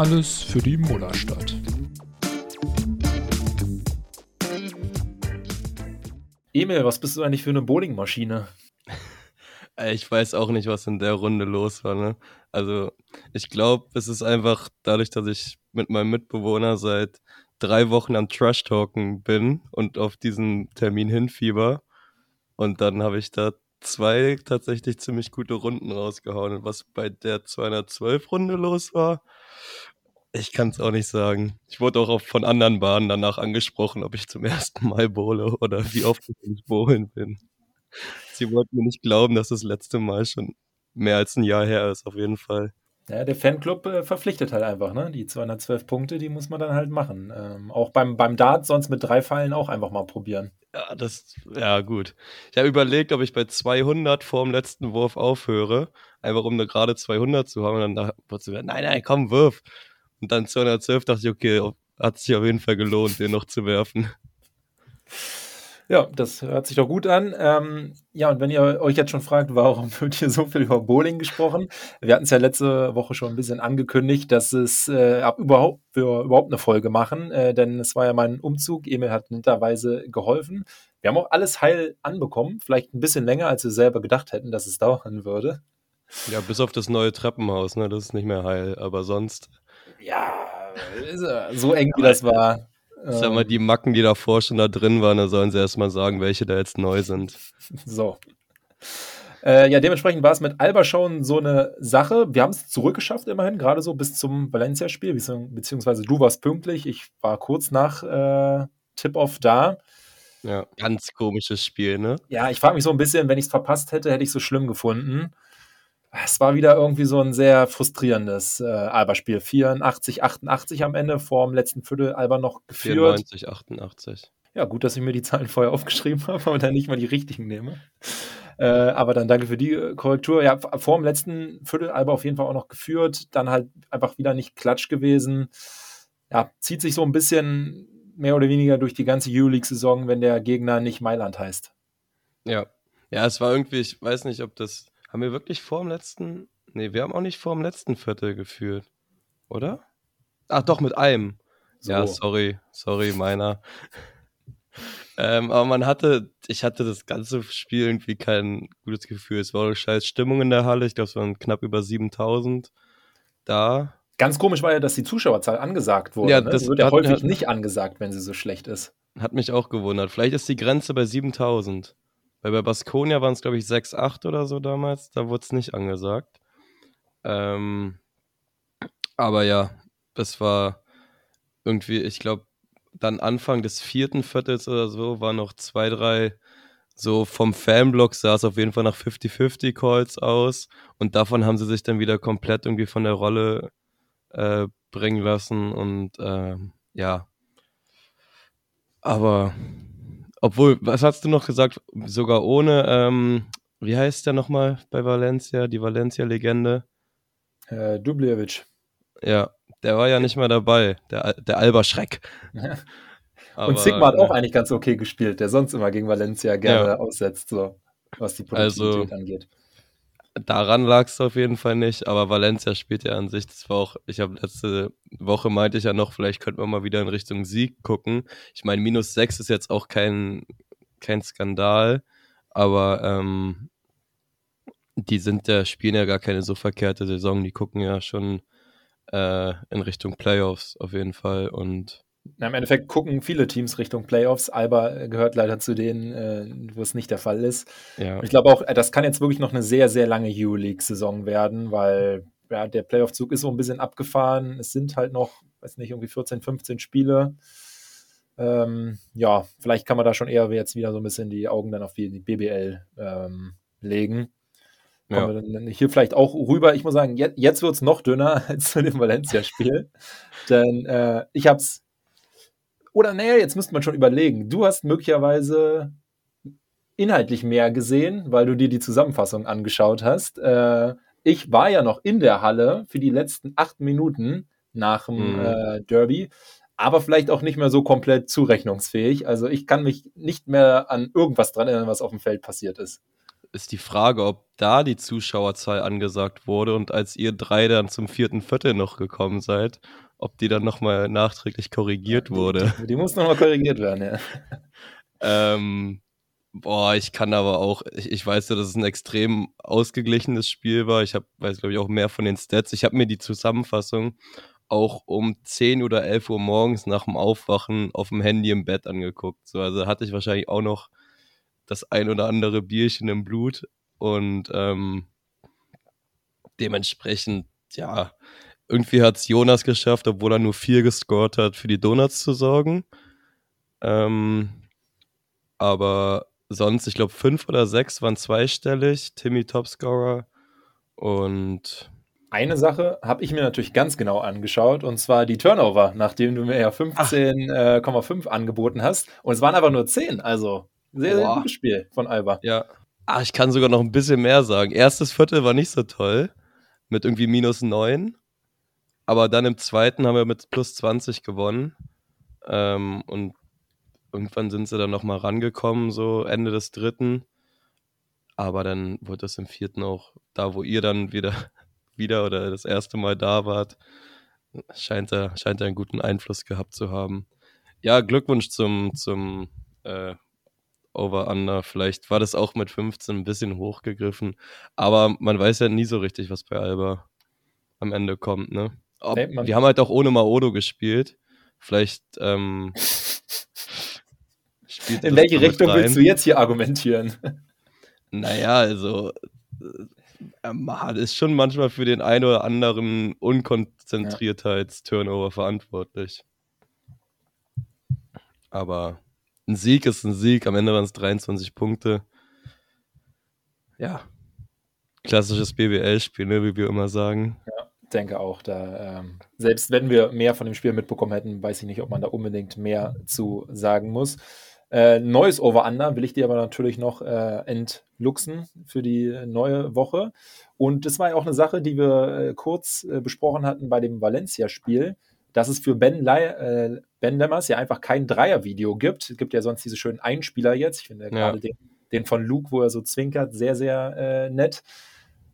Alles für die Mullerstadt. Emil, was bist du eigentlich für eine Bowlingmaschine? Ich weiß auch nicht, was in der Runde los war. Ne? Also ich glaube, es ist einfach dadurch, dass ich mit meinem Mitbewohner seit drei Wochen am Trash-Talken bin und auf diesen Termin hinfieber. Und dann habe ich da zwei tatsächlich ziemlich gute Runden rausgehauen. Und was bei der 212-Runde los war, ich kann es auch nicht sagen. Ich wurde auch von anderen Bahnen danach angesprochen, ob ich zum ersten Mal bowle oder wie oft ich bowlen bin. Sie wollten mir nicht glauben, dass das letzte Mal schon mehr als ein Jahr her ist, auf jeden Fall. Ja, der Fanclub äh, verpflichtet halt einfach, ne? Die 212 Punkte, die muss man dann halt machen. Ähm, auch beim, beim Dart sonst mit drei Fallen auch einfach mal probieren. Ja, das, ja, gut. Ich habe überlegt, ob ich bei 200 vor dem letzten Wurf aufhöre, einfach um eine gerade 200 zu haben. Und dann dachte ich, nein, nein, komm, wirf. Und dann 212 dachte ich, okay, hat sich auf jeden Fall gelohnt, den noch zu werfen. Ja, das hört sich doch gut an. Ähm, ja, und wenn ihr euch jetzt schon fragt, warum wird hier so viel über Bowling gesprochen? Wir hatten es ja letzte Woche schon ein bisschen angekündigt, dass es äh, ab überhaupt wir überhaupt eine Folge machen, äh, denn es war ja mein Umzug. Emil hat netterweise geholfen. Wir haben auch alles heil anbekommen, vielleicht ein bisschen länger, als wir selber gedacht hätten, dass es dauern würde. Ja, bis auf das neue Treppenhaus, ne? Das ist nicht mehr heil, aber sonst. Ja, so eng wie das war. Ich sag mal, die Macken, die davor schon da drin waren, da sollen sie erstmal sagen, welche da jetzt neu sind. So. Äh, ja, dementsprechend war es mit Alba schon so eine Sache. Wir haben es zurückgeschafft immerhin, gerade so bis zum Valencia-Spiel, beziehungsweise du warst pünktlich. Ich war kurz nach äh, Tip-Off da. Ja, ganz komisches Spiel, ne? Ja, ich frage mich so ein bisschen, wenn ich es verpasst hätte, hätte ich es so schlimm gefunden es war wieder irgendwie so ein sehr frustrierendes äh, Alba-Spiel. 84, 88 am Ende, vor dem letzten Viertel Alba noch geführt. 94, 88. Ja, gut, dass ich mir die Zahlen vorher aufgeschrieben habe und dann nicht mal die richtigen nehme. Äh, aber dann danke für die äh, Korrektur. Ja, vor dem letzten Viertel Alba auf jeden Fall auch noch geführt, dann halt einfach wieder nicht klatsch gewesen. Ja, zieht sich so ein bisschen mehr oder weniger durch die ganze EU-League-Saison, wenn der Gegner nicht Mailand heißt. Ja. Ja, es war irgendwie, ich weiß nicht, ob das haben wir wirklich vor dem letzten. Nee, wir haben auch nicht vor dem letzten Viertel geführt. Oder? Ach doch, mit einem. So. Ja, sorry, sorry, meiner. ähm, aber man hatte, ich hatte das ganze Spiel irgendwie kein gutes Gefühl. Es war eine scheiß Stimmung in der Halle. Ich glaube, es waren knapp über 7000 da. Ganz komisch war ja, dass die Zuschauerzahl angesagt wurde. Ja, ne? das wird ja häufig hat, nicht angesagt, wenn sie so schlecht ist. Hat mich auch gewundert. Vielleicht ist die Grenze bei 7000. Weil bei Baskonia waren es, glaube ich, 6-8 oder so damals. Da wurde es nicht angesagt. Ähm, aber ja, es war irgendwie, ich glaube, dann Anfang des vierten Viertels oder so waren noch zwei, drei so vom Fanblock sah es auf jeden Fall nach 50-50 Calls aus und davon haben sie sich dann wieder komplett irgendwie von der Rolle äh, bringen lassen und äh, ja. Aber obwohl, was hast du noch gesagt? Sogar ohne, ähm, wie heißt der nochmal bei Valencia, die Valencia-Legende? Äh, Dubljevic. Ja, der war ja nicht mehr dabei, der, der Alba-Schreck. Und Sigma hat auch eigentlich ganz okay gespielt, der sonst immer gegen Valencia gerne ja. aussetzt, so was die Produktivität also, angeht daran lag es auf jeden Fall nicht, aber Valencia spielt ja an sich, das war auch, ich habe letzte Woche meinte ich ja noch, vielleicht könnte man mal wieder in Richtung Sieg gucken. Ich meine, minus sechs ist jetzt auch kein, kein Skandal, aber ähm, die sind ja, spielen ja gar keine so verkehrte Saison, die gucken ja schon äh, in Richtung Playoffs auf jeden Fall und na, Im Endeffekt gucken viele Teams Richtung Playoffs. Alba gehört leider zu denen, äh, wo es nicht der Fall ist. Ja. Ich glaube auch, äh, das kann jetzt wirklich noch eine sehr, sehr lange EU-League-Saison werden, weil ja, der Playoff-Zug ist so ein bisschen abgefahren. Es sind halt noch, weiß nicht, irgendwie 14, 15 Spiele. Ähm, ja, vielleicht kann man da schon eher jetzt wieder so ein bisschen die Augen dann auf die, die BBL ähm, legen. Ja. Kommen wir dann hier vielleicht auch rüber. Ich muss sagen, jetzt, jetzt wird es noch dünner als zu dem Valencia-Spiel. Denn äh, ich habe es oder naja, jetzt müsste man schon überlegen. Du hast möglicherweise inhaltlich mehr gesehen, weil du dir die Zusammenfassung angeschaut hast. Äh, ich war ja noch in der Halle für die letzten acht Minuten nach dem mhm. äh, Derby, aber vielleicht auch nicht mehr so komplett zurechnungsfähig. Also ich kann mich nicht mehr an irgendwas dran erinnern, was auf dem Feld passiert ist. Ist die Frage, ob da die Zuschauerzahl angesagt wurde und als ihr drei dann zum vierten Viertel noch gekommen seid, ob die dann nochmal nachträglich korrigiert wurde. Die, die muss nochmal korrigiert werden, ja. ähm, boah, ich kann aber auch, ich, ich weiß ja, dass es ein extrem ausgeglichenes Spiel war. Ich hab, weiß, glaube ich, auch mehr von den Stats. Ich habe mir die Zusammenfassung auch um 10 oder 11 Uhr morgens nach dem Aufwachen auf dem Handy im Bett angeguckt. So, also hatte ich wahrscheinlich auch noch das ein oder andere Bierchen im Blut und ähm, dementsprechend, ja, irgendwie hat es Jonas geschafft, obwohl er nur vier gescored hat, für die Donuts zu sorgen. Ähm, aber sonst, ich glaube, fünf oder sechs waren zweistellig, Timmy Topscorer und eine Sache habe ich mir natürlich ganz genau angeschaut und zwar die Turnover, nachdem du mir ja 15,5 äh, angeboten hast. Und es waren aber nur 10, also sehr, sehr gutes Spiel von Alba. Ja. Ah, ich kann sogar noch ein bisschen mehr sagen. Erstes Viertel war nicht so toll, mit irgendwie minus 9. Aber dann im zweiten haben wir mit plus 20 gewonnen. Ähm, und irgendwann sind sie dann nochmal rangekommen, so Ende des dritten. Aber dann wurde es im vierten auch da, wo ihr dann wieder wieder oder das erste Mal da wart, scheint er, scheint er einen guten Einfluss gehabt zu haben. Ja, Glückwunsch zum, zum äh, Over-Under. Vielleicht war das auch mit 15 ein bisschen hochgegriffen, aber man weiß ja nie so richtig, was bei Alba am Ende kommt, ne? Ob, nee, wir haben halt auch ohne Maodo gespielt. Vielleicht ähm, In welche Richtung rein. willst du jetzt hier argumentieren? Naja, also er ist schon manchmal für den einen oder anderen Unkonzentriertheits-Turnover verantwortlich. Aber ein Sieg ist ein Sieg. Am Ende waren es 23 Punkte. Ja, klassisches BWL-Spiel, ne, wie wir immer sagen. Ja, denke auch. Da, ähm, selbst wenn wir mehr von dem Spiel mitbekommen hätten, weiß ich nicht, ob man da unbedingt mehr zu sagen muss. Äh, neues Over-Under will ich dir aber natürlich noch äh, entluxen für die neue Woche. Und das war ja auch eine Sache, die wir äh, kurz äh, besprochen hatten bei dem Valencia-Spiel, dass es für Ben, Le ben Lemmers ja einfach kein Dreier-Video gibt. Es gibt ja sonst diese schönen Einspieler jetzt. Ich finde ja. gerade den, den, von Luke, wo er so zwinkert, sehr, sehr äh, nett.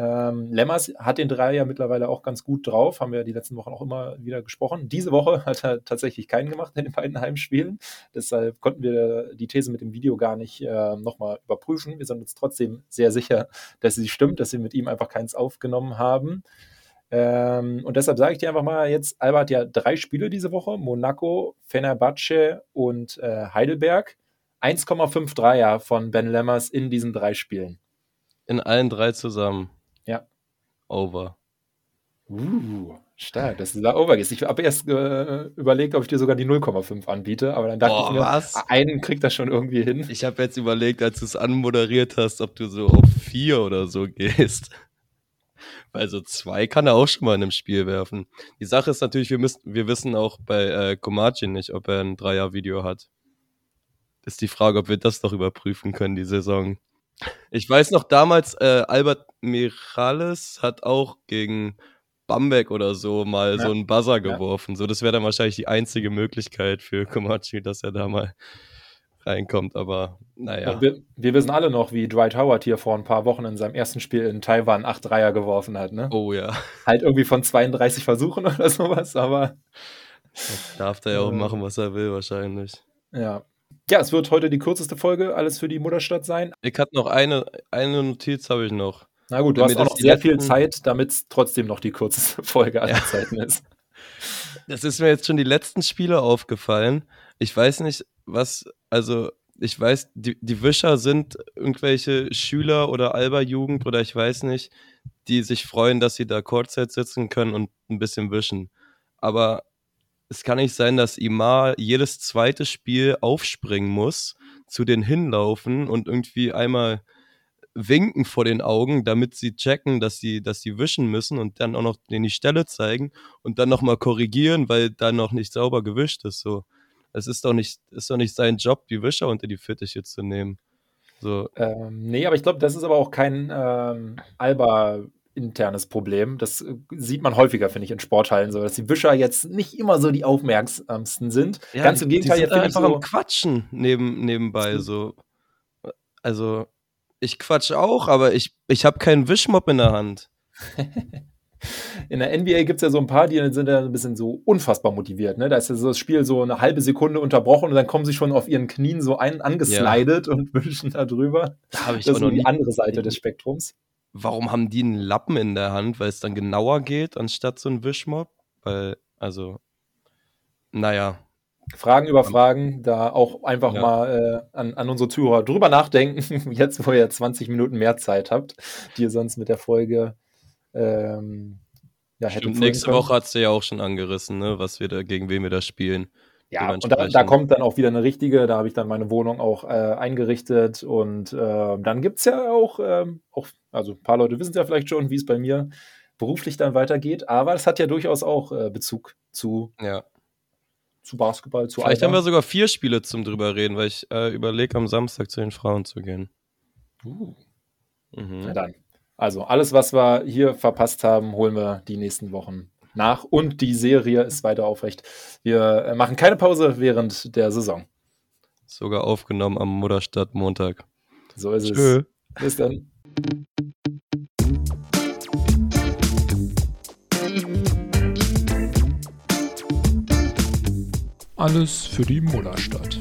Ähm, Lemmers hat den Dreier mittlerweile auch ganz gut drauf, haben wir die letzten Wochen auch immer wieder gesprochen. Diese Woche hat er tatsächlich keinen gemacht in den beiden Heimspielen. Deshalb konnten wir die These mit dem Video gar nicht äh, nochmal überprüfen. Wir sind uns trotzdem sehr sicher, dass sie stimmt, dass wir mit ihm einfach keins aufgenommen haben. Ähm, und deshalb sage ich dir einfach mal jetzt, Alba hat ja drei Spiele diese Woche, Monaco, Fenerbahce und äh, Heidelberg. 1,5 Dreier von Ben Lemmers in diesen drei Spielen. In allen drei zusammen. Ja. Over. Uh, stark, dass du da over gehst. Ich habe erst äh, überlegt, ob ich dir sogar die 0,5 anbiete, aber dann dachte Boah, ich mir, was? einen kriegt das schon irgendwie hin. Ich habe jetzt überlegt, als du es anmoderiert hast, ob du so auf 4 oder so gehst. Weil so zwei kann er auch schon mal in einem Spiel werfen. Die Sache ist natürlich, wir, müssen, wir wissen auch bei äh, Komachi nicht, ob er ein Dreier-Video hat. Ist die Frage, ob wir das doch überprüfen können, die Saison. Ich weiß noch damals, äh, Albert Mirales hat auch gegen Bamberg oder so mal ja. so einen Buzzer geworfen. Ja. So, das wäre dann wahrscheinlich die einzige Möglichkeit für Komachi, dass er da mal reinkommt, aber naja. Wir, wir, wissen alle noch, wie Dwight Howard hier vor ein paar Wochen in seinem ersten Spiel in Taiwan acht Dreier geworfen hat, ne? Oh ja. Halt irgendwie von 32 Versuchen oder sowas, aber. Das darf er ja auch äh, machen, was er will, wahrscheinlich. Ja. Ja, es wird heute die kürzeste Folge, alles für die Mutterstadt sein. Ich hatte noch eine, eine Notiz, habe ich noch. Na gut, du hast auch noch sehr viel Zeit, damit es trotzdem noch die kürzeste Folge aller ja. Zeiten ist. Das ist mir jetzt schon die letzten Spiele aufgefallen. Ich weiß nicht, was, also ich weiß, die, die Wischer sind irgendwelche Schüler oder Alba-Jugend oder ich weiß nicht, die sich freuen, dass sie da Kurzzeit sitzen können und ein bisschen wischen. Aber es kann nicht sein, dass Imar jedes zweite Spiel aufspringen muss, zu den hinlaufen und irgendwie einmal winken vor den Augen, damit sie checken, dass sie, dass sie wischen müssen und dann auch noch in die Stelle zeigen und dann nochmal korrigieren, weil da noch nicht sauber gewischt ist. So, es ist doch nicht, ist doch nicht sein Job, die Wischer unter die Fittiche zu nehmen. So. Ähm, nee, aber ich glaube, das ist aber auch kein ähm, Alba internes Problem. Das äh, sieht man häufiger, finde ich, in Sporthallen so, dass die Wischer jetzt nicht immer so die aufmerksamsten sind. Ja, Ganz im Gegenteil, die sind jetzt einfach so am Quatschen neben, nebenbei so. Also Ich quatsch auch, aber ich, ich habe keinen Wischmopp in der Hand. in der NBA gibt es ja so ein paar, die sind ja ein bisschen so unfassbar motiviert. Ne? Da ist ja so das Spiel so eine halbe Sekunde unterbrochen und dann kommen sie schon auf ihren Knien so ein, angeslidet ja. und wünschen da drüber. Da habe ich das ist nur die andere Seite des Spektrums. Warum haben die einen Lappen in der Hand? Weil es dann genauer geht, anstatt so ein Wischmob? Weil, also, naja, Fragen über Fragen, da auch einfach ja. mal äh, an, an unsere Zuhörer drüber nachdenken, jetzt wo ihr 20 Minuten mehr Zeit habt, die ihr sonst mit der Folge ähm, ja, Stimmt, nächste können. Woche hat es ja auch schon angerissen, ne, was wir da, gegen wen wir da spielen. Ja, und da, da, kommt dann auch wieder eine richtige, da habe ich dann meine Wohnung auch äh, eingerichtet und äh, dann gibt es ja auch, ähm, auch, also ein paar Leute wissen es ja vielleicht schon, wie es bei mir beruflich dann weitergeht, aber es hat ja durchaus auch äh, Bezug zu ja zu Basketball, zu Vielleicht Alter. haben wir sogar vier Spiele zum drüber reden, weil ich äh, überlege, am Samstag zu den Frauen zu gehen. Uh. Mhm. Na dann. Also alles, was wir hier verpasst haben, holen wir die nächsten Wochen nach. Und die Serie ist weiter aufrecht. Wir äh, machen keine Pause während der Saison. Sogar aufgenommen am Mutterstadt Montag. So ist Tschö. es. Bis dann. Alles für die Mullerstadt.